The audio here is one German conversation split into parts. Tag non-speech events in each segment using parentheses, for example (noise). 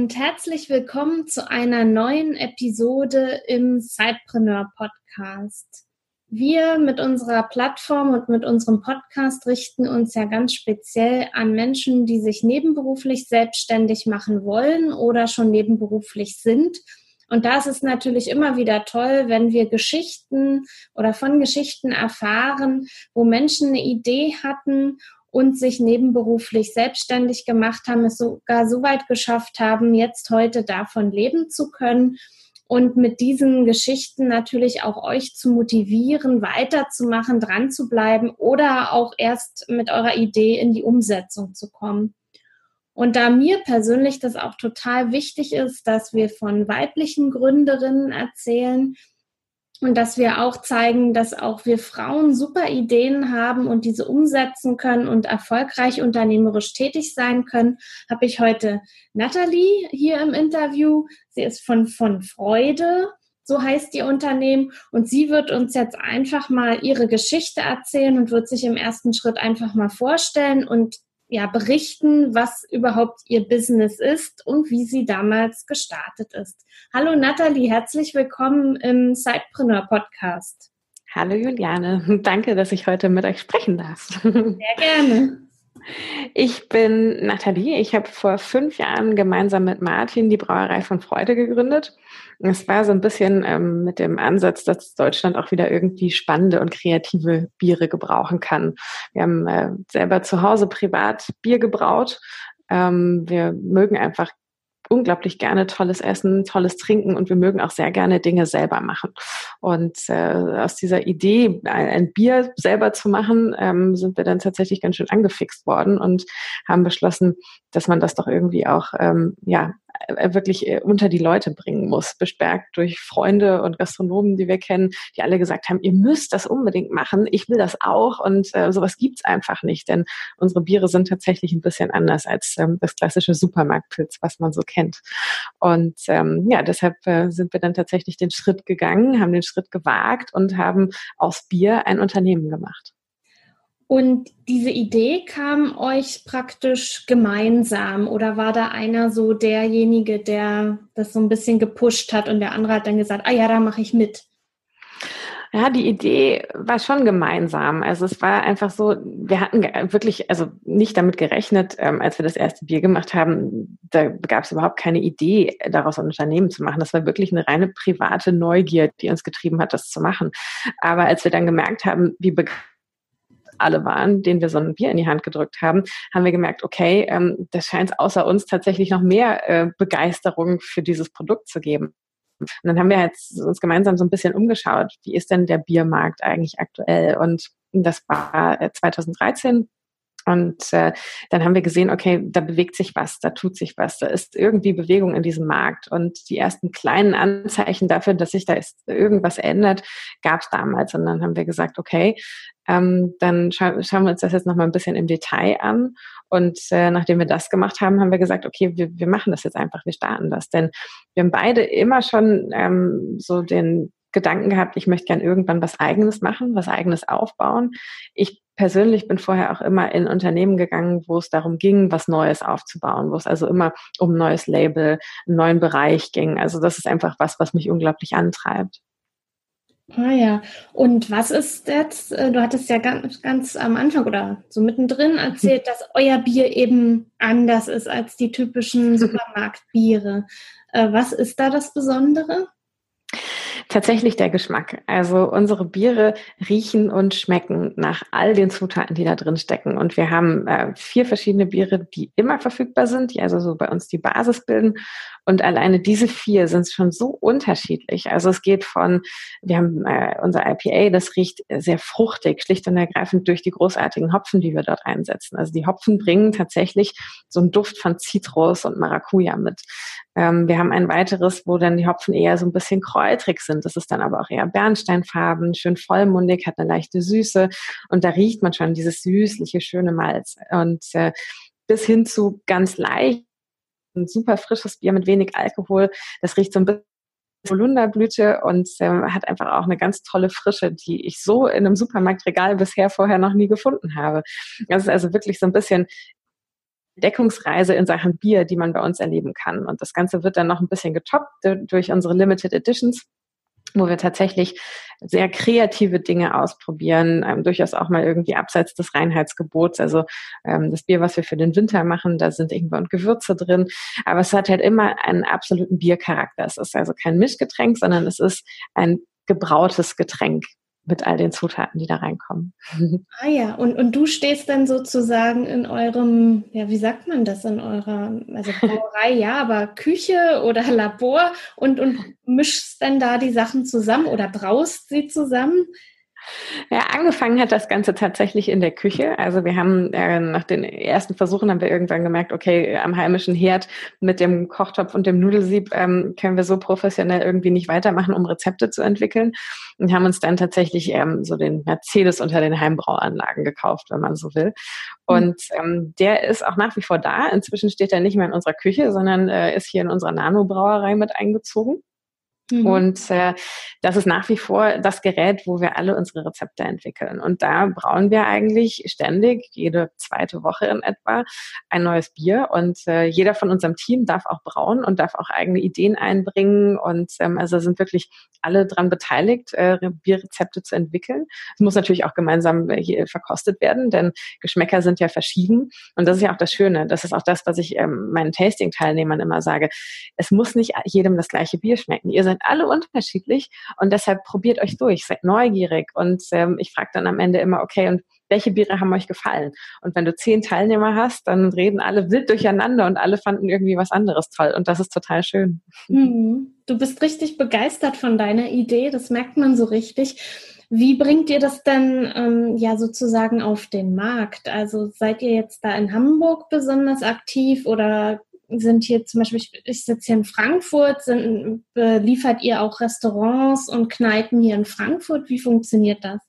Und herzlich willkommen zu einer neuen Episode im Sidepreneur Podcast. Wir mit unserer Plattform und mit unserem Podcast richten uns ja ganz speziell an Menschen, die sich nebenberuflich selbstständig machen wollen oder schon nebenberuflich sind. Und da ist natürlich immer wieder toll, wenn wir Geschichten oder von Geschichten erfahren, wo Menschen eine Idee hatten und sich nebenberuflich selbstständig gemacht haben, es sogar so weit geschafft haben, jetzt heute davon leben zu können und mit diesen Geschichten natürlich auch euch zu motivieren, weiterzumachen, dran zu bleiben oder auch erst mit eurer Idee in die Umsetzung zu kommen. Und da mir persönlich das auch total wichtig ist, dass wir von weiblichen Gründerinnen erzählen, und dass wir auch zeigen, dass auch wir Frauen super Ideen haben und diese umsetzen können und erfolgreich unternehmerisch tätig sein können, habe ich heute Nathalie hier im Interview. Sie ist von von Freude, so heißt ihr Unternehmen, und sie wird uns jetzt einfach mal ihre Geschichte erzählen und wird sich im ersten Schritt einfach mal vorstellen und ja, berichten, was überhaupt ihr Business ist und wie sie damals gestartet ist. Hallo Nathalie, herzlich willkommen im Sidepreneur Podcast. Hallo Juliane, (laughs) danke, dass ich heute mit euch sprechen darf. Sehr gerne. Ich bin Nathalie. Ich habe vor fünf Jahren gemeinsam mit Martin die Brauerei von Freude gegründet. Es war so ein bisschen ähm, mit dem Ansatz, dass Deutschland auch wieder irgendwie spannende und kreative Biere gebrauchen kann. Wir haben äh, selber zu Hause privat Bier gebraut. Ähm, wir mögen einfach unglaublich gerne tolles Essen, tolles Trinken und wir mögen auch sehr gerne Dinge selber machen. Und äh, aus dieser Idee, ein, ein Bier selber zu machen, ähm, sind wir dann tatsächlich ganz schön angefixt worden und haben beschlossen, dass man das doch irgendwie auch ähm, ja wirklich äh, unter die Leute bringen muss, bestärkt durch Freunde und Gastronomen, die wir kennen, die alle gesagt haben, ihr müsst das unbedingt machen, ich will das auch und äh, sowas gibt's einfach nicht, denn unsere Biere sind tatsächlich ein bisschen anders als ähm, das klassische Supermarktpilz, was man so kennt. Und ähm, ja, deshalb äh, sind wir dann tatsächlich den Schritt gegangen, haben den Schritt gewagt und haben aus Bier ein Unternehmen gemacht. Und diese Idee kam euch praktisch gemeinsam oder war da einer so derjenige, der das so ein bisschen gepusht hat und der andere hat dann gesagt, ah ja, da mache ich mit? Ja, die Idee war schon gemeinsam. Also es war einfach so, wir hatten wirklich, also nicht damit gerechnet, ähm, als wir das erste Bier gemacht haben, da gab es überhaupt keine Idee, daraus ein Unternehmen zu machen. Das war wirklich eine reine private Neugier, die uns getrieben hat, das zu machen. Aber als wir dann gemerkt haben, wie begeistert alle waren, denen wir so ein Bier in die Hand gedrückt haben, haben wir gemerkt, okay, ähm, das scheint außer uns tatsächlich noch mehr äh, Begeisterung für dieses Produkt zu geben. Und dann haben wir jetzt uns gemeinsam so ein bisschen umgeschaut, wie ist denn der Biermarkt eigentlich aktuell? Und das war 2013 äh, und äh, dann haben wir gesehen, okay, da bewegt sich was, da tut sich was, da ist irgendwie Bewegung in diesem Markt. Und die ersten kleinen Anzeichen dafür, dass sich da ist, irgendwas ändert, gab es damals. Und dann haben wir gesagt, okay, ähm, dann scha schauen wir uns das jetzt nochmal ein bisschen im Detail an. Und äh, nachdem wir das gemacht haben, haben wir gesagt, okay, wir, wir machen das jetzt einfach, wir starten das. Denn wir haben beide immer schon ähm, so den Gedanken gehabt, ich möchte gern irgendwann was eigenes machen, was eigenes aufbauen. Ich persönlich bin vorher auch immer in Unternehmen gegangen, wo es darum ging, was Neues aufzubauen, wo es also immer um ein neues Label, einen neuen Bereich ging. Also das ist einfach was, was mich unglaublich antreibt. Ah ja, und was ist jetzt, äh, du hattest ja ganz, ganz am Anfang oder so mittendrin erzählt, dass euer Bier eben anders ist als die typischen (laughs) Supermarktbiere. Äh, was ist da das Besondere? Tatsächlich der Geschmack. Also unsere Biere riechen und schmecken nach all den Zutaten, die da drin stecken. Und wir haben äh, vier verschiedene Biere, die immer verfügbar sind, die also so bei uns die Basis bilden. Und alleine diese vier sind schon so unterschiedlich. Also es geht von, wir haben äh, unser IPA, das riecht sehr fruchtig, schlicht und ergreifend durch die großartigen Hopfen, die wir dort einsetzen. Also die Hopfen bringen tatsächlich so einen Duft von Zitrus und Maracuja mit. Ähm, wir haben ein weiteres, wo dann die Hopfen eher so ein bisschen kräutrig sind. Das ist dann aber auch eher bernsteinfarben, schön vollmundig, hat eine leichte Süße und da riecht man schon dieses süßliche, schöne Malz. Und äh, bis hin zu ganz leicht, ein super frisches Bier mit wenig Alkohol. Das riecht so ein bisschen Holunderblüte und ähm, hat einfach auch eine ganz tolle Frische, die ich so in einem Supermarktregal bisher vorher noch nie gefunden habe. Das ist also wirklich so ein bisschen Deckungsreise in Sachen Bier, die man bei uns erleben kann. Und das Ganze wird dann noch ein bisschen getoppt durch unsere Limited Editions wo wir tatsächlich sehr kreative Dinge ausprobieren, ähm, durchaus auch mal irgendwie abseits des Reinheitsgebots. Also ähm, das Bier, was wir für den Winter machen, da sind und Gewürze drin, aber es hat halt immer einen absoluten Biercharakter. Es ist also kein Mischgetränk, sondern es ist ein gebrautes Getränk mit all den Zutaten, die da reinkommen. (laughs) Ah ja, und, und du stehst dann sozusagen in eurem, ja, wie sagt man das, in eurer, also (laughs) Brauerei, ja, aber Küche oder (laughs) Labor und, und mischst dann da die Sachen zusammen oder braust sie zusammen? Ja, angefangen hat das Ganze tatsächlich in der Küche. Also wir haben äh, nach den ersten Versuchen haben wir irgendwann gemerkt, okay, am heimischen Herd mit dem Kochtopf und dem Nudelsieb ähm, können wir so professionell irgendwie nicht weitermachen, um Rezepte zu entwickeln. Und haben uns dann tatsächlich ähm, so den Mercedes unter den Heimbrauanlagen gekauft, wenn man so will. Mhm. Und ähm, der ist auch nach wie vor da. Inzwischen steht er nicht mehr in unserer Küche, sondern äh, ist hier in unserer Nano-Brauerei mit eingezogen. Mhm. Und äh, das ist nach wie vor das Gerät, wo wir alle unsere Rezepte entwickeln. Und da brauen wir eigentlich ständig, jede zweite Woche in etwa, ein neues Bier. Und äh, jeder von unserem Team darf auch brauen und darf auch eigene Ideen einbringen. Und ähm, also sind wirklich alle dran beteiligt, äh, Bierrezepte zu entwickeln. Es muss natürlich auch gemeinsam äh, verkostet werden, denn Geschmäcker sind ja verschieden. Und das ist ja auch das Schöne. Das ist auch das, was ich ähm, meinen Tasting-Teilnehmern immer sage. Es muss nicht jedem das gleiche Bier schmecken. Ihr seid sind alle unterschiedlich und deshalb probiert euch durch, seid neugierig und ähm, ich frage dann am Ende immer, okay, und welche Biere haben euch gefallen? Und wenn du zehn Teilnehmer hast, dann reden alle wild durcheinander und alle fanden irgendwie was anderes toll und das ist total schön. Mhm. Du bist richtig begeistert von deiner Idee, das merkt man so richtig. Wie bringt ihr das denn ähm, ja sozusagen auf den Markt? Also seid ihr jetzt da in Hamburg besonders aktiv oder sind hier zum Beispiel, ich, sitze hier in Frankfurt, sind, beliefert ihr auch Restaurants und Kneipen hier in Frankfurt? Wie funktioniert das?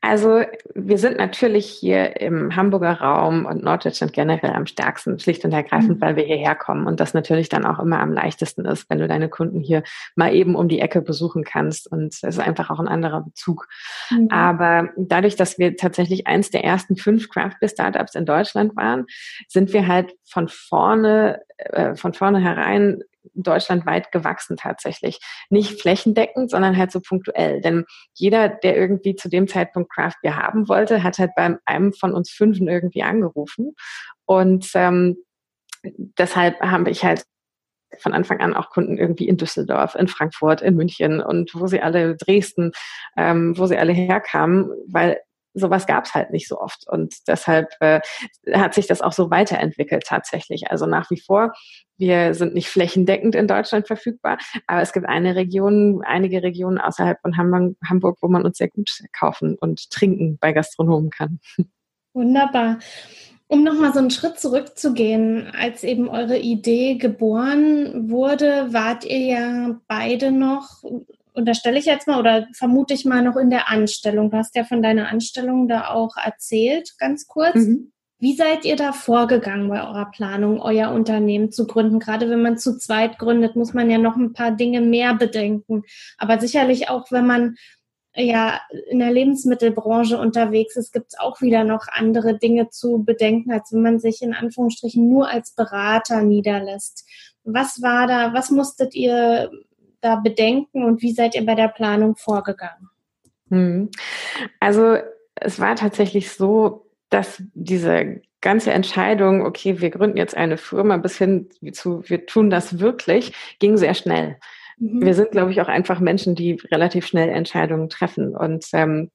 Also wir sind natürlich hier im Hamburger Raum und Norddeutschland generell am stärksten, schlicht und ergreifend, mhm. weil wir hierher kommen und das natürlich dann auch immer am leichtesten ist, wenn du deine Kunden hier mal eben um die Ecke besuchen kannst und es ist einfach auch ein anderer Bezug. Mhm. Aber dadurch, dass wir tatsächlich eins der ersten fünf Craft Beer Startups in Deutschland waren, sind wir halt von vorne, äh, von vornherein deutschlandweit gewachsen tatsächlich. Nicht flächendeckend, sondern halt so punktuell. Denn jeder, der irgendwie zu dem Zeitpunkt Craft Beer haben wollte, hat halt bei einem von uns Fünfen irgendwie angerufen. Und ähm, deshalb habe ich halt von Anfang an auch Kunden irgendwie in Düsseldorf, in Frankfurt, in München und wo sie alle Dresden, ähm, wo sie alle herkamen, weil sowas gab es halt nicht so oft. Und deshalb äh, hat sich das auch so weiterentwickelt tatsächlich. Also nach wie vor, wir sind nicht flächendeckend in Deutschland verfügbar, aber es gibt eine Region, einige Regionen außerhalb von Hamburg, wo man uns sehr gut kaufen und trinken bei Gastronomen kann. Wunderbar. Um nochmal so einen Schritt zurückzugehen, als eben eure Idee geboren wurde, wart ihr ja beide noch unterstelle ich jetzt mal oder vermute ich mal noch in der Anstellung. Du hast ja von deiner Anstellung da auch erzählt, ganz kurz. Mhm. Wie seid ihr da vorgegangen bei eurer Planung, euer Unternehmen zu gründen? Gerade wenn man zu zweit gründet, muss man ja noch ein paar Dinge mehr bedenken. Aber sicherlich auch, wenn man ja in der Lebensmittelbranche unterwegs ist, gibt es auch wieder noch andere Dinge zu bedenken, als wenn man sich in Anführungsstrichen nur als Berater niederlässt. Was war da, was musstet ihr da bedenken und wie seid ihr bei der Planung vorgegangen? Hm. Also es war tatsächlich so, dass diese ganze Entscheidung, okay, wir gründen jetzt eine Firma bis hin zu, wir tun das wirklich, ging sehr schnell. Mhm. Wir sind, glaube ich, auch einfach Menschen, die relativ schnell Entscheidungen treffen. Und ähm,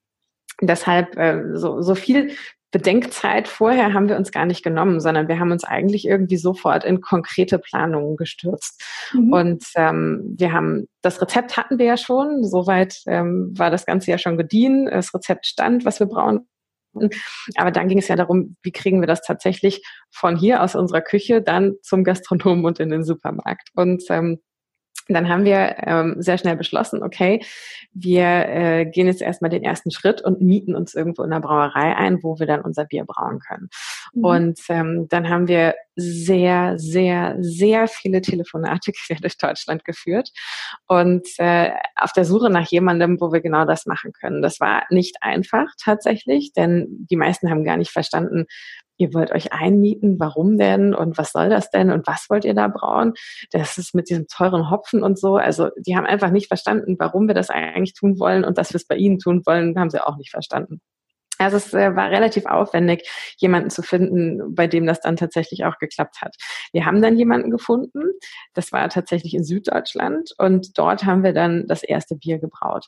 deshalb äh, so, so viel Bedenkzeit vorher haben wir uns gar nicht genommen, sondern wir haben uns eigentlich irgendwie sofort in konkrete Planungen gestürzt. Mhm. Und ähm, wir haben, das Rezept hatten wir ja schon, soweit ähm, war das Ganze ja schon gediehen, das Rezept stand, was wir brauchen Aber dann ging es ja darum, wie kriegen wir das tatsächlich von hier aus unserer Küche dann zum Gastronomen und in den Supermarkt. Und ähm, dann haben wir ähm, sehr schnell beschlossen, okay, wir äh, gehen jetzt erstmal den ersten Schritt und mieten uns irgendwo in der Brauerei ein, wo wir dann unser Bier brauen können. Mhm. Und ähm, dann haben wir sehr, sehr, sehr viele Telefonate (laughs) quer durch Deutschland geführt und äh, auf der Suche nach jemandem, wo wir genau das machen können. Das war nicht einfach tatsächlich, denn die meisten haben gar nicht verstanden, ihr wollt euch einmieten, warum denn und was soll das denn und was wollt ihr da brauen? Das ist mit diesem teuren Hopfen und so. Also die haben einfach nicht verstanden, warum wir das eigentlich tun wollen und dass wir es bei ihnen tun wollen, haben sie auch nicht verstanden. Also es äh, war relativ aufwendig, jemanden zu finden, bei dem das dann tatsächlich auch geklappt hat. Wir haben dann jemanden gefunden, das war tatsächlich in Süddeutschland und dort haben wir dann das erste Bier gebraut.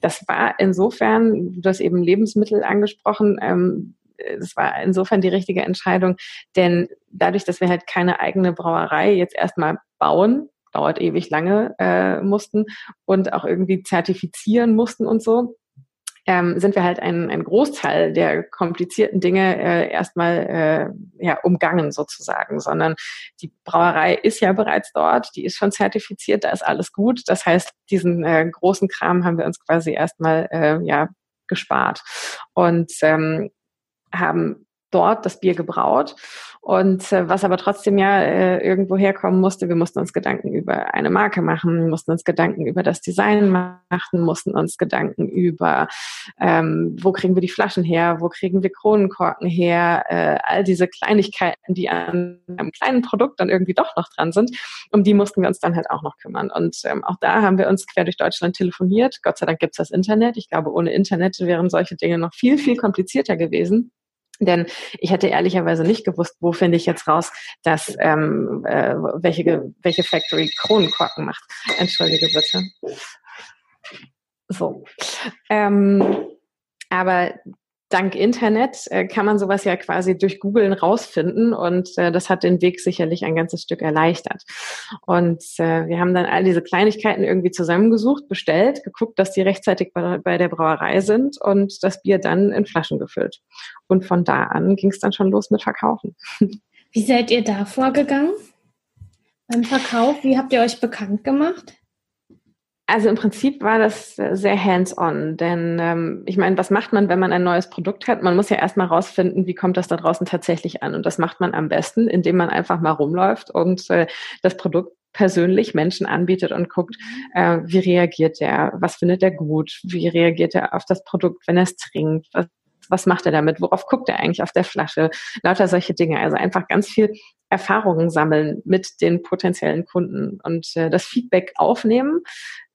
Das war insofern, du hast eben Lebensmittel angesprochen, ähm, es war insofern die richtige Entscheidung, denn dadurch, dass wir halt keine eigene Brauerei jetzt erstmal bauen, dauert ewig lange äh, mussten und auch irgendwie zertifizieren mussten und so, ähm, sind wir halt ein, ein Großteil der komplizierten Dinge äh, erstmal äh, ja, umgangen sozusagen, sondern die Brauerei ist ja bereits dort, die ist schon zertifiziert, da ist alles gut. Das heißt, diesen äh, großen Kram haben wir uns quasi erstmal äh, ja gespart. Und ähm, haben dort das Bier gebraut und äh, was aber trotzdem ja äh, irgendwo herkommen musste, wir mussten uns Gedanken über eine Marke machen, mussten uns Gedanken über das Design machen, mussten uns Gedanken über, ähm, wo kriegen wir die Flaschen her, wo kriegen wir Kronenkorken her, äh, all diese Kleinigkeiten, die an einem kleinen Produkt dann irgendwie doch noch dran sind, um die mussten wir uns dann halt auch noch kümmern. Und ähm, auch da haben wir uns quer durch Deutschland telefoniert. Gott sei Dank gibt's das Internet. Ich glaube, ohne Internet wären solche Dinge noch viel, viel komplizierter gewesen. Denn ich hätte ehrlicherweise nicht gewusst, wo finde ich jetzt raus, dass ähm, äh, welche, welche Factory Kronenkorken macht. Entschuldige bitte. So. Ähm, aber dank Internet äh, kann man sowas ja quasi durch Googlen rausfinden und äh, das hat den Weg sicherlich ein ganzes Stück erleichtert. Und äh, wir haben dann all diese Kleinigkeiten irgendwie zusammengesucht, bestellt, geguckt, dass die rechtzeitig bei, bei der Brauerei sind und das Bier dann in Flaschen gefüllt. Und von da an ging es dann schon los mit Verkaufen. Wie seid ihr da vorgegangen beim Verkauf? Wie habt ihr euch bekannt gemacht? Also im Prinzip war das sehr hands-on, denn ähm, ich meine, was macht man, wenn man ein neues Produkt hat? Man muss ja erstmal rausfinden, wie kommt das da draußen tatsächlich an. Und das macht man am besten, indem man einfach mal rumläuft und äh, das Produkt persönlich Menschen anbietet und guckt, äh, wie reagiert der, was findet er gut, wie reagiert er auf das Produkt, wenn er es trinkt, was, was macht er damit, worauf guckt er eigentlich auf der Flasche, lauter solche Dinge. Also einfach ganz viel Erfahrungen sammeln mit den potenziellen Kunden und äh, das Feedback aufnehmen,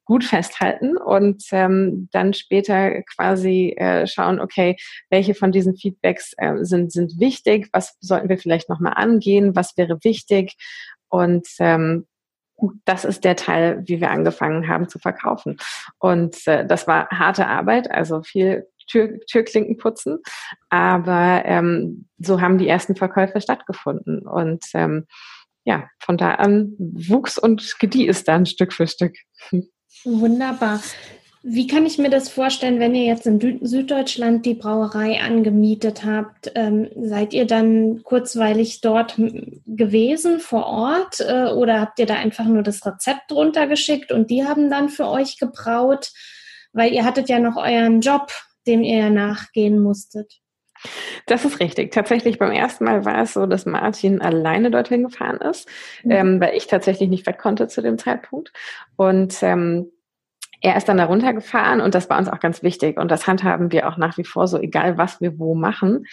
gut festhalten und ähm, dann später quasi äh, schauen, okay, welche von diesen Feedbacks äh, sind, sind wichtig, was sollten wir vielleicht nochmal angehen, was wäre wichtig und ähm, das ist der Teil, wie wir angefangen haben zu verkaufen. Und äh, das war harte Arbeit, also viel Tür, Türklinken putzen. Aber ähm, so haben die ersten Verkäufe stattgefunden. Und ähm, ja, von da an wuchs und gedieh es dann Stück für Stück. (laughs) Wunderbar. Wie kann ich mir das vorstellen, wenn ihr jetzt in Süddeutschland die Brauerei angemietet habt? Ähm, seid ihr dann kurzweilig dort gewesen vor Ort äh, oder habt ihr da einfach nur das Rezept runtergeschickt und die haben dann für euch gebraut? Weil ihr hattet ja noch euren Job, dem ihr nachgehen musstet. Das ist richtig. Tatsächlich beim ersten Mal war es so, dass Martin alleine dorthin gefahren ist, mhm. ähm, weil ich tatsächlich nicht weg konnte zu dem Zeitpunkt. Und ähm, er ist dann da runtergefahren und das war uns auch ganz wichtig. Und das handhaben wir auch nach wie vor so, egal was wir wo machen.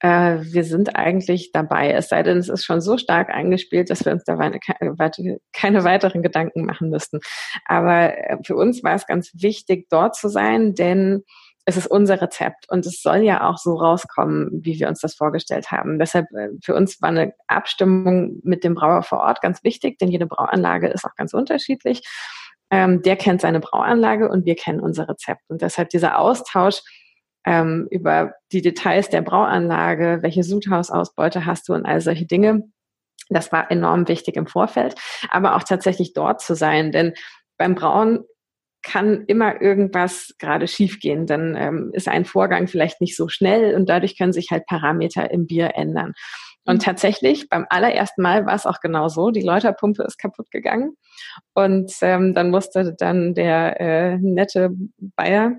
Äh, wir sind eigentlich dabei, es sei denn, es ist schon so stark eingespielt, dass wir uns da keine weiteren Gedanken machen müssten. Aber äh, für uns war es ganz wichtig, dort zu sein, denn es ist unser Rezept und es soll ja auch so rauskommen, wie wir uns das vorgestellt haben. Deshalb äh, für uns war eine Abstimmung mit dem Brauer vor Ort ganz wichtig, denn jede Brauanlage ist auch ganz unterschiedlich. Ähm, der kennt seine Brauanlage und wir kennen unser Rezept. Und deshalb dieser Austausch ähm, über die Details der Brauanlage, welche Sudhausausbeute hast du und all solche Dinge, das war enorm wichtig im Vorfeld, aber auch tatsächlich dort zu sein, denn beim Brauen kann immer irgendwas gerade schiefgehen. Dann ähm, ist ein Vorgang vielleicht nicht so schnell und dadurch können sich halt Parameter im Bier ändern. Und mhm. tatsächlich, beim allerersten Mal war es auch genau so. Die Läuterpumpe ist kaputt gegangen. Und ähm, dann musste dann der äh, nette Bayer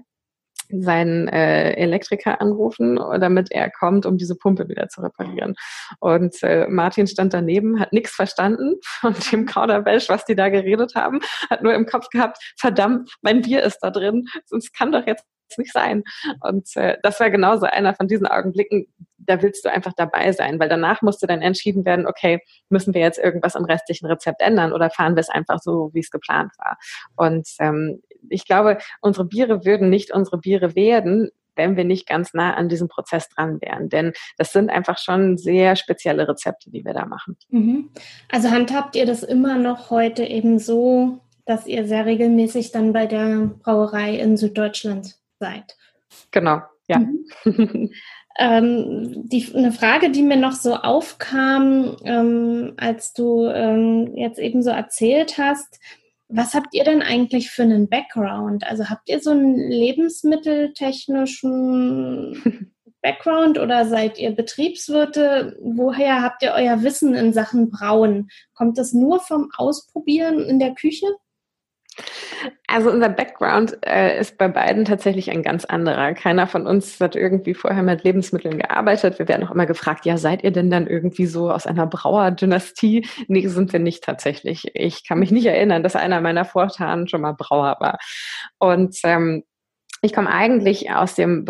seinen äh, Elektriker anrufen, damit er kommt, um diese Pumpe wieder zu reparieren. Und äh, Martin stand daneben, hat nichts verstanden von dem Kauderwelsch, was die da geredet haben, hat nur im Kopf gehabt, verdammt, mein Bier ist da drin, sonst kann doch jetzt nicht sein. Und äh, das war genauso einer von diesen Augenblicken, da willst du einfach dabei sein, weil danach musste dann entschieden werden, okay, müssen wir jetzt irgendwas im restlichen Rezept ändern oder fahren wir es einfach so, wie es geplant war. Und ähm, ich glaube, unsere Biere würden nicht unsere Biere werden, wenn wir nicht ganz nah an diesem Prozess dran wären. Denn das sind einfach schon sehr spezielle Rezepte, die wir da machen. Mhm. Also handhabt ihr das immer noch heute eben so, dass ihr sehr regelmäßig dann bei der Brauerei in Süddeutschland seid? Genau, ja. Mhm. (laughs) Ähm, die, eine Frage, die mir noch so aufkam, ähm, als du ähm, jetzt eben so erzählt hast, was habt ihr denn eigentlich für einen Background? Also habt ihr so einen lebensmitteltechnischen (laughs) Background oder seid ihr Betriebswirte? Woher habt ihr euer Wissen in Sachen Brauen? Kommt das nur vom Ausprobieren in der Küche? Also unser Background äh, ist bei beiden tatsächlich ein ganz anderer. Keiner von uns hat irgendwie vorher mit Lebensmitteln gearbeitet. Wir werden auch immer gefragt, ja, seid ihr denn dann irgendwie so aus einer Brauerdynastie? Nee, sind wir nicht tatsächlich. Ich kann mich nicht erinnern, dass einer meiner Vorfahren schon mal Brauer war. Und ähm, ich komme eigentlich aus dem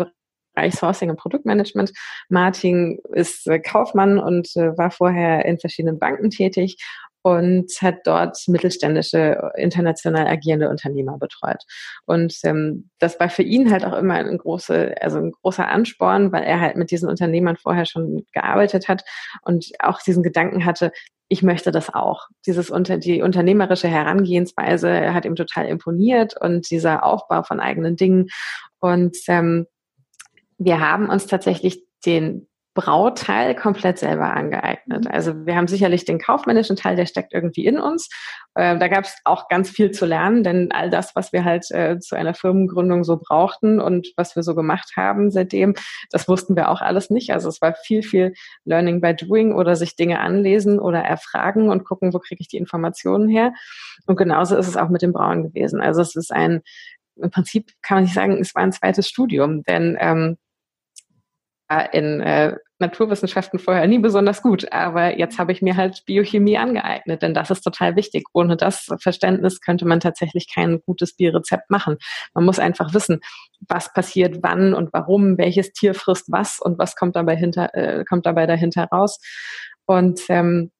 Bereich Sourcing und Produktmanagement. Martin ist äh, Kaufmann und äh, war vorher in verschiedenen Banken tätig und hat dort mittelständische, international agierende Unternehmer betreut. Und ähm, das war für ihn halt auch immer ein, große, also ein großer Ansporn, weil er halt mit diesen Unternehmern vorher schon gearbeitet hat und auch diesen Gedanken hatte, ich möchte das auch. Dieses unter die unternehmerische Herangehensweise hat ihm total imponiert und dieser Aufbau von eigenen Dingen. Und ähm, wir haben uns tatsächlich den Brauteil komplett selber angeeignet. Mhm. Also wir haben sicherlich den kaufmännischen Teil, der steckt irgendwie in uns. Äh, da gab es auch ganz viel zu lernen, denn all das, was wir halt äh, zu einer Firmengründung so brauchten und was wir so gemacht haben seitdem, das wussten wir auch alles nicht. Also es war viel, viel Learning by Doing oder sich Dinge anlesen oder erfragen und gucken, wo kriege ich die Informationen her. Und genauso ist es auch mit dem Brauen gewesen. Also es ist ein, im Prinzip kann man nicht sagen, es war ein zweites Studium, denn ähm, in äh, Naturwissenschaften vorher nie besonders gut, aber jetzt habe ich mir halt Biochemie angeeignet, denn das ist total wichtig. Ohne das Verständnis könnte man tatsächlich kein gutes Bierrezept machen. Man muss einfach wissen, was passiert wann und warum, welches Tier frisst was und was kommt dabei hinter, äh, kommt dabei dahinter raus. Und ähm,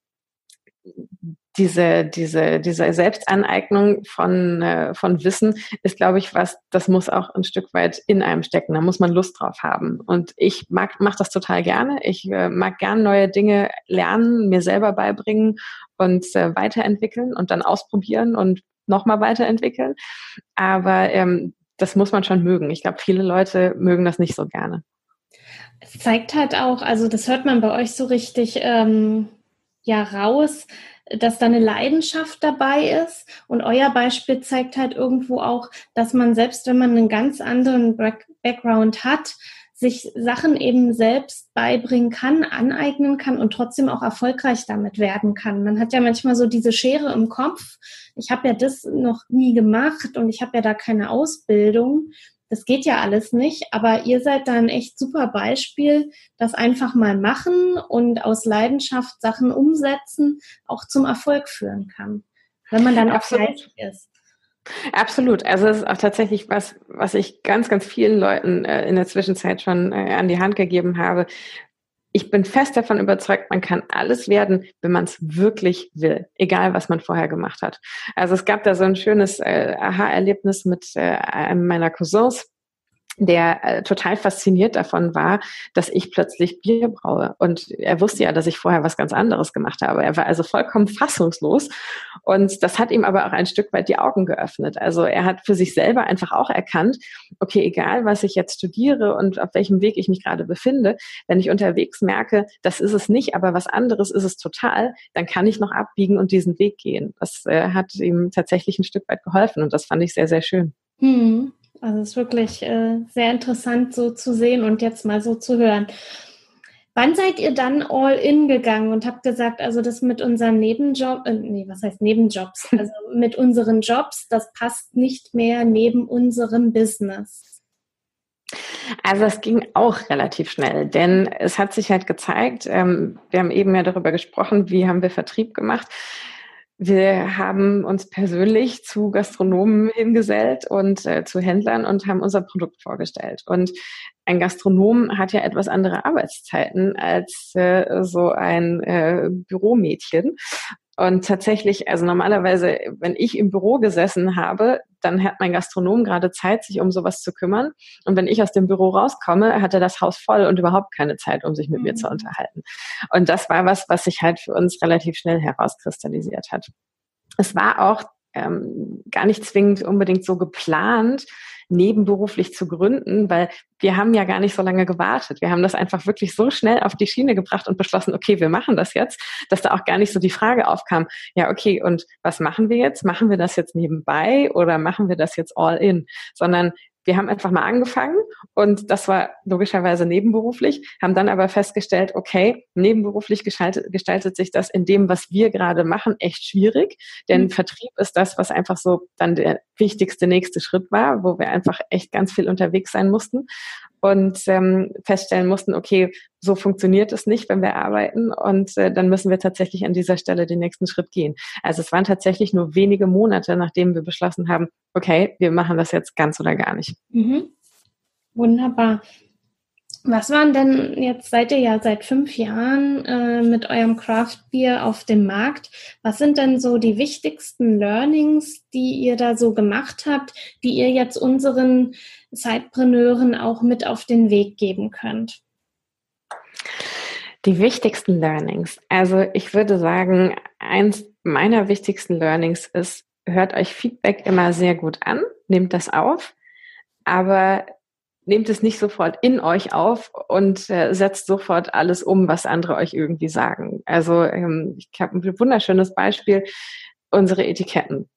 diese, diese, diese Selbstaneignung von, äh, von Wissen ist, glaube ich, was, das muss auch ein Stück weit in einem stecken. Da muss man Lust drauf haben. Und ich mag, mache das total gerne. Ich äh, mag gern neue Dinge lernen, mir selber beibringen und äh, weiterentwickeln und dann ausprobieren und nochmal weiterentwickeln. Aber ähm, das muss man schon mögen. Ich glaube, viele Leute mögen das nicht so gerne. Es zeigt halt auch, also das hört man bei euch so richtig ähm, ja raus, dass da eine Leidenschaft dabei ist. Und euer Beispiel zeigt halt irgendwo auch, dass man selbst, wenn man einen ganz anderen Background hat, sich Sachen eben selbst beibringen kann, aneignen kann und trotzdem auch erfolgreich damit werden kann. Man hat ja manchmal so diese Schere im Kopf. Ich habe ja das noch nie gemacht und ich habe ja da keine Ausbildung. Das geht ja alles nicht, aber ihr seid da ein echt super Beispiel, das einfach mal machen und aus Leidenschaft Sachen umsetzen auch zum Erfolg führen kann, wenn man dann auch fleißig ist. Absolut. Also es ist auch tatsächlich was, was ich ganz, ganz vielen Leuten äh, in der Zwischenzeit schon äh, an die Hand gegeben habe ich bin fest davon überzeugt, man kann alles werden, wenn man es wirklich will, egal was man vorher gemacht hat. Also es gab da so ein schönes äh, Aha-Erlebnis mit äh, einem meiner Cousins, der äh, total fasziniert davon war, dass ich plötzlich Bier braue. Und er wusste ja, dass ich vorher was ganz anderes gemacht habe. Er war also vollkommen fassungslos. Und das hat ihm aber auch ein Stück weit die Augen geöffnet. Also er hat für sich selber einfach auch erkannt, okay, egal was ich jetzt studiere und auf welchem Weg ich mich gerade befinde, wenn ich unterwegs merke, das ist es nicht, aber was anderes ist es total, dann kann ich noch abbiegen und diesen Weg gehen. Das äh, hat ihm tatsächlich ein Stück weit geholfen und das fand ich sehr, sehr schön. Hm. Also es ist wirklich äh, sehr interessant so zu sehen und jetzt mal so zu hören. Wann seid ihr dann all in gegangen und habt gesagt, also das mit unseren Nebenjobs, äh, nee, was heißt Nebenjobs? (laughs) Also mit unseren Jobs, das passt nicht mehr neben unserem Business? Also es ging auch relativ schnell, denn es hat sich halt gezeigt, ähm, wir haben eben ja darüber gesprochen, wie haben wir Vertrieb gemacht. Wir haben uns persönlich zu Gastronomen hingesellt und äh, zu Händlern und haben unser Produkt vorgestellt. Und ein Gastronom hat ja etwas andere Arbeitszeiten als äh, so ein äh, Büromädchen. Und tatsächlich, also normalerweise, wenn ich im Büro gesessen habe, dann hat mein Gastronom gerade Zeit, sich um sowas zu kümmern. Und wenn ich aus dem Büro rauskomme, hat er das Haus voll und überhaupt keine Zeit, um sich mit mhm. mir zu mhm. unterhalten. Und das war was, was sich halt für uns relativ schnell herauskristallisiert hat. Es war auch ähm, gar nicht zwingend unbedingt so geplant, nebenberuflich zu gründen, weil wir haben ja gar nicht so lange gewartet. Wir haben das einfach wirklich so schnell auf die Schiene gebracht und beschlossen, okay, wir machen das jetzt, dass da auch gar nicht so die Frage aufkam, ja, okay, und was machen wir jetzt? Machen wir das jetzt nebenbei oder machen wir das jetzt all in? Sondern wir haben einfach mal angefangen und das war logischerweise nebenberuflich, haben dann aber festgestellt, okay, nebenberuflich gestaltet, gestaltet sich das in dem, was wir gerade machen, echt schwierig, denn mhm. Vertrieb ist das, was einfach so dann der wichtigste nächste Schritt war, wo wir einfach echt ganz viel unterwegs sein mussten und ähm, feststellen mussten, okay, so funktioniert es nicht, wenn wir arbeiten und äh, dann müssen wir tatsächlich an dieser Stelle den nächsten Schritt gehen. Also es waren tatsächlich nur wenige Monate, nachdem wir beschlossen haben, okay, wir machen das jetzt ganz oder gar nicht. Mhm. Wunderbar. Was waren denn, jetzt seid ihr ja seit fünf Jahren äh, mit eurem Craft Beer auf dem Markt. Was sind denn so die wichtigsten Learnings, die ihr da so gemacht habt, die ihr jetzt unseren Zeitpreneuren auch mit auf den Weg geben könnt? Die wichtigsten Learnings. Also ich würde sagen, eins meiner wichtigsten Learnings ist, hört euch Feedback immer sehr gut an, nehmt das auf, aber nehmt es nicht sofort in euch auf und äh, setzt sofort alles um, was andere euch irgendwie sagen. Also ähm, ich habe ein wunderschönes Beispiel, unsere Etiketten.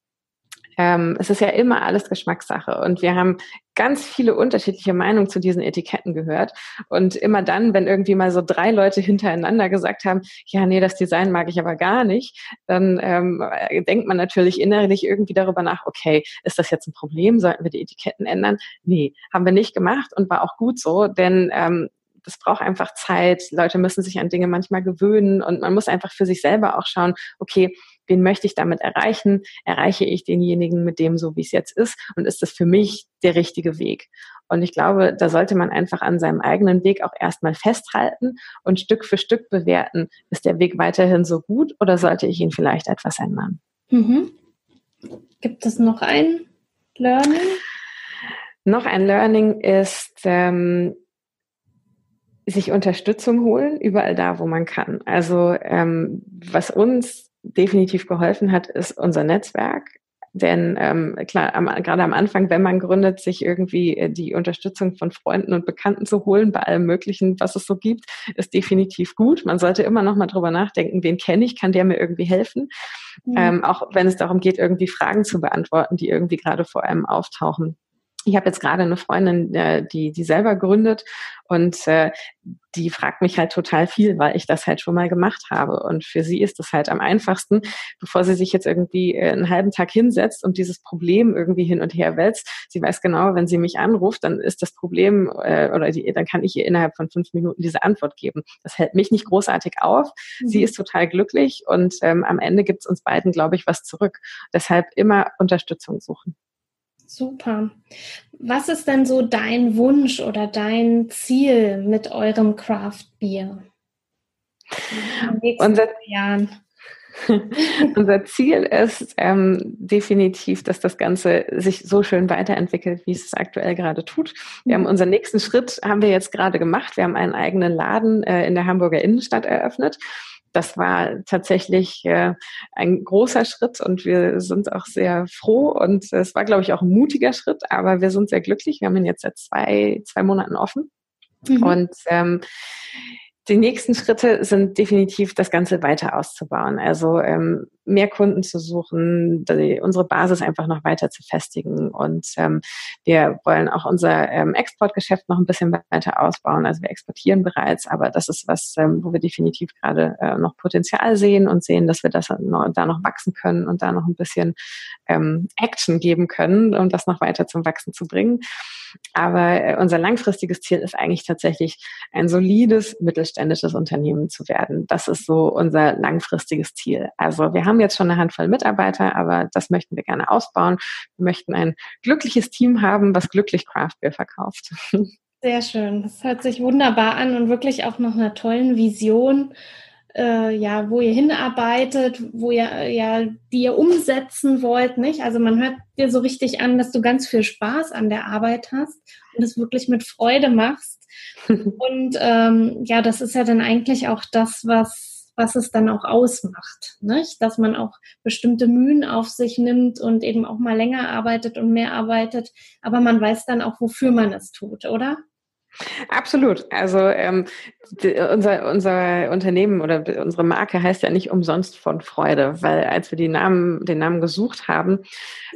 Ähm, es ist ja immer alles Geschmackssache und wir haben ganz viele unterschiedliche Meinungen zu diesen Etiketten gehört. Und immer dann, wenn irgendwie mal so drei Leute hintereinander gesagt haben, ja, nee, das Design mag ich aber gar nicht, dann ähm, denkt man natürlich innerlich irgendwie darüber nach, okay, ist das jetzt ein Problem? Sollten wir die Etiketten ändern? Nee, haben wir nicht gemacht und war auch gut so, denn ähm, das braucht einfach Zeit. Leute müssen sich an Dinge manchmal gewöhnen und man muss einfach für sich selber auch schauen, okay, wen möchte ich damit erreichen? Erreiche ich denjenigen mit dem so, wie es jetzt ist? Und ist das für mich der richtige Weg? Und ich glaube, da sollte man einfach an seinem eigenen Weg auch erstmal festhalten und Stück für Stück bewerten, ist der Weg weiterhin so gut oder sollte ich ihn vielleicht etwas ändern? Mhm. Gibt es noch ein Learning? Noch ein Learning ist, ähm, sich Unterstützung holen, überall da, wo man kann. Also ähm, was uns definitiv geholfen hat, ist unser Netzwerk. Denn ähm, klar, am, gerade am Anfang, wenn man gründet, sich irgendwie äh, die Unterstützung von Freunden und Bekannten zu holen bei allem Möglichen, was es so gibt, ist definitiv gut. Man sollte immer noch mal drüber nachdenken, wen kenne ich, kann der mir irgendwie helfen? Mhm. Ähm, auch wenn es darum geht, irgendwie Fragen zu beantworten, die irgendwie gerade vor einem auftauchen. Ich habe jetzt gerade eine Freundin, äh, die die selber gründet und äh, die fragt mich halt total viel, weil ich das halt schon mal gemacht habe. Und für sie ist es halt am einfachsten, bevor sie sich jetzt irgendwie äh, einen halben Tag hinsetzt und dieses Problem irgendwie hin und her wälzt. Sie weiß genau, wenn sie mich anruft, dann ist das Problem äh, oder die, dann kann ich ihr innerhalb von fünf Minuten diese Antwort geben. Das hält mich nicht großartig auf. Mhm. Sie ist total glücklich und ähm, am Ende gibt es uns beiden, glaube ich, was zurück. Deshalb immer Unterstützung suchen. Super. Was ist denn so dein Wunsch oder dein Ziel mit eurem Craft Beer? Unser, Jahren? (laughs) Unser Ziel ist ähm, definitiv, dass das Ganze sich so schön weiterentwickelt, wie es aktuell gerade tut. Wir haben mhm. unseren nächsten Schritt, haben wir jetzt gerade gemacht. Wir haben einen eigenen Laden äh, in der Hamburger Innenstadt eröffnet das war tatsächlich äh, ein großer Schritt und wir sind auch sehr froh und es war, glaube ich, auch ein mutiger Schritt, aber wir sind sehr glücklich. Wir haben ihn jetzt seit zwei, zwei Monaten offen. Mhm. Und ähm, die nächsten Schritte sind definitiv, das Ganze weiter auszubauen. Also ähm, mehr Kunden zu suchen, die, unsere Basis einfach noch weiter zu festigen. Und ähm, wir wollen auch unser ähm, Exportgeschäft noch ein bisschen weiter ausbauen. Also wir exportieren bereits, aber das ist was, ähm, wo wir definitiv gerade äh, noch Potenzial sehen und sehen, dass wir das noch, da noch wachsen können und da noch ein bisschen ähm, Action geben können, um das noch weiter zum Wachsen zu bringen. Aber äh, unser langfristiges Ziel ist eigentlich tatsächlich ein solides mittelständisches Unternehmen zu werden. Das ist so unser langfristiges Ziel. Also wir haben jetzt schon eine Handvoll Mitarbeiter, aber das möchten wir gerne ausbauen. Wir möchten ein glückliches Team haben, was glücklich Craft Beer verkauft. (laughs) Sehr schön. Das hört sich wunderbar an und wirklich auch nach einer tollen Vision äh, ja, wo ihr hinarbeitet, wo ihr ja, die ihr umsetzen wollt, nicht? Also man hört dir so richtig an, dass du ganz viel Spaß an der Arbeit hast und es wirklich mit Freude machst. (laughs) und ähm, ja, das ist ja dann eigentlich auch das, was was es dann auch ausmacht, nicht? Dass man auch bestimmte Mühen auf sich nimmt und eben auch mal länger arbeitet und mehr arbeitet, aber man weiß dann auch, wofür man es tut, oder? Absolut. Also ähm, die, unser, unser Unternehmen oder unsere Marke heißt ja nicht umsonst von Freude, weil als wir die Namen, den Namen gesucht haben,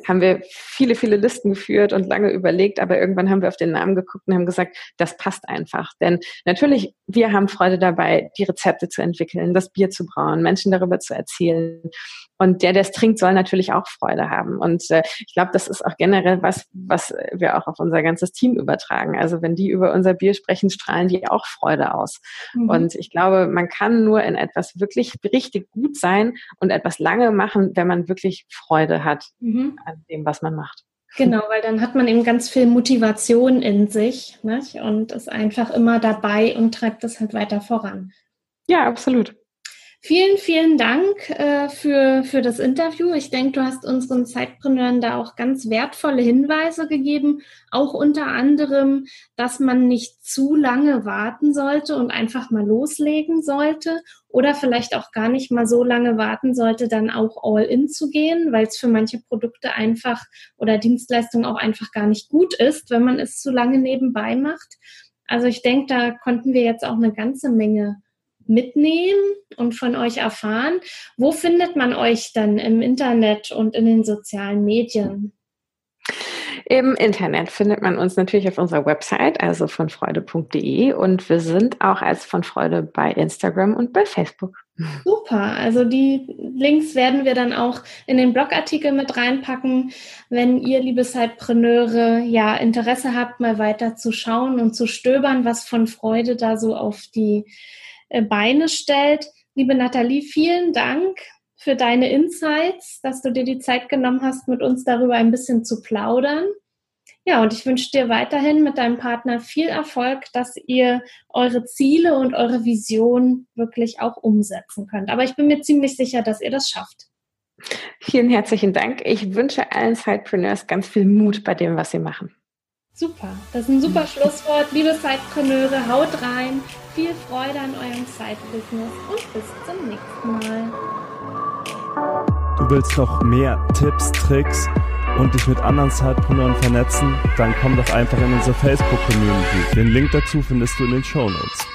haben wir viele, viele Listen geführt und lange überlegt, aber irgendwann haben wir auf den Namen geguckt und haben gesagt, das passt einfach. Denn natürlich, wir haben Freude dabei, die Rezepte zu entwickeln, das Bier zu brauen, Menschen darüber zu erzählen. Und der, der es trinkt, soll natürlich auch Freude haben. Und äh, ich glaube, das ist auch generell was, was wir auch auf unser ganzes Team übertragen. Also wenn die über unser Bier sprechen, strahlen die auch Freude aus. Mhm. Und ich glaube, man kann nur in etwas wirklich richtig gut sein und etwas lange machen, wenn man wirklich Freude hat mhm. an dem, was man macht. Genau, weil dann hat man eben ganz viel Motivation in sich nicht? und ist einfach immer dabei und treibt das halt weiter voran. Ja, absolut. Vielen, vielen Dank äh, für, für das Interview. Ich denke, du hast unseren Zeitpreneuren da auch ganz wertvolle Hinweise gegeben, auch unter anderem, dass man nicht zu lange warten sollte und einfach mal loslegen sollte oder vielleicht auch gar nicht mal so lange warten sollte, dann auch all in zu gehen, weil es für manche Produkte einfach oder Dienstleistungen auch einfach gar nicht gut ist, wenn man es zu lange nebenbei macht. Also ich denke, da konnten wir jetzt auch eine ganze Menge mitnehmen und von euch erfahren. Wo findet man euch dann im Internet und in den sozialen Medien? Im Internet findet man uns natürlich auf unserer Website, also von freude.de und wir sind auch als von Freude bei Instagram und bei Facebook. Super, also die Links werden wir dann auch in den Blogartikel mit reinpacken, wenn ihr, liebe Zeitpreneure, ja Interesse habt, mal weiter zu schauen und zu stöbern, was von Freude da so auf die Beine stellt. Liebe Nathalie, vielen Dank für deine Insights, dass du dir die Zeit genommen hast, mit uns darüber ein bisschen zu plaudern. Ja, und ich wünsche dir weiterhin mit deinem Partner viel Erfolg, dass ihr eure Ziele und eure Vision wirklich auch umsetzen könnt. Aber ich bin mir ziemlich sicher, dass ihr das schafft. Vielen herzlichen Dank. Ich wünsche allen Sidepreneurs ganz viel Mut bei dem, was sie machen. Super, das ist ein super Schlusswort. Liebe Sidepreneure, haut rein, viel Freude an eurem Side-Business und bis zum nächsten Mal. Du willst noch mehr Tipps, Tricks und dich mit anderen Sidepreneuren vernetzen? Dann komm doch einfach in unsere Facebook-Community. Den Link dazu findest du in den Show Notes.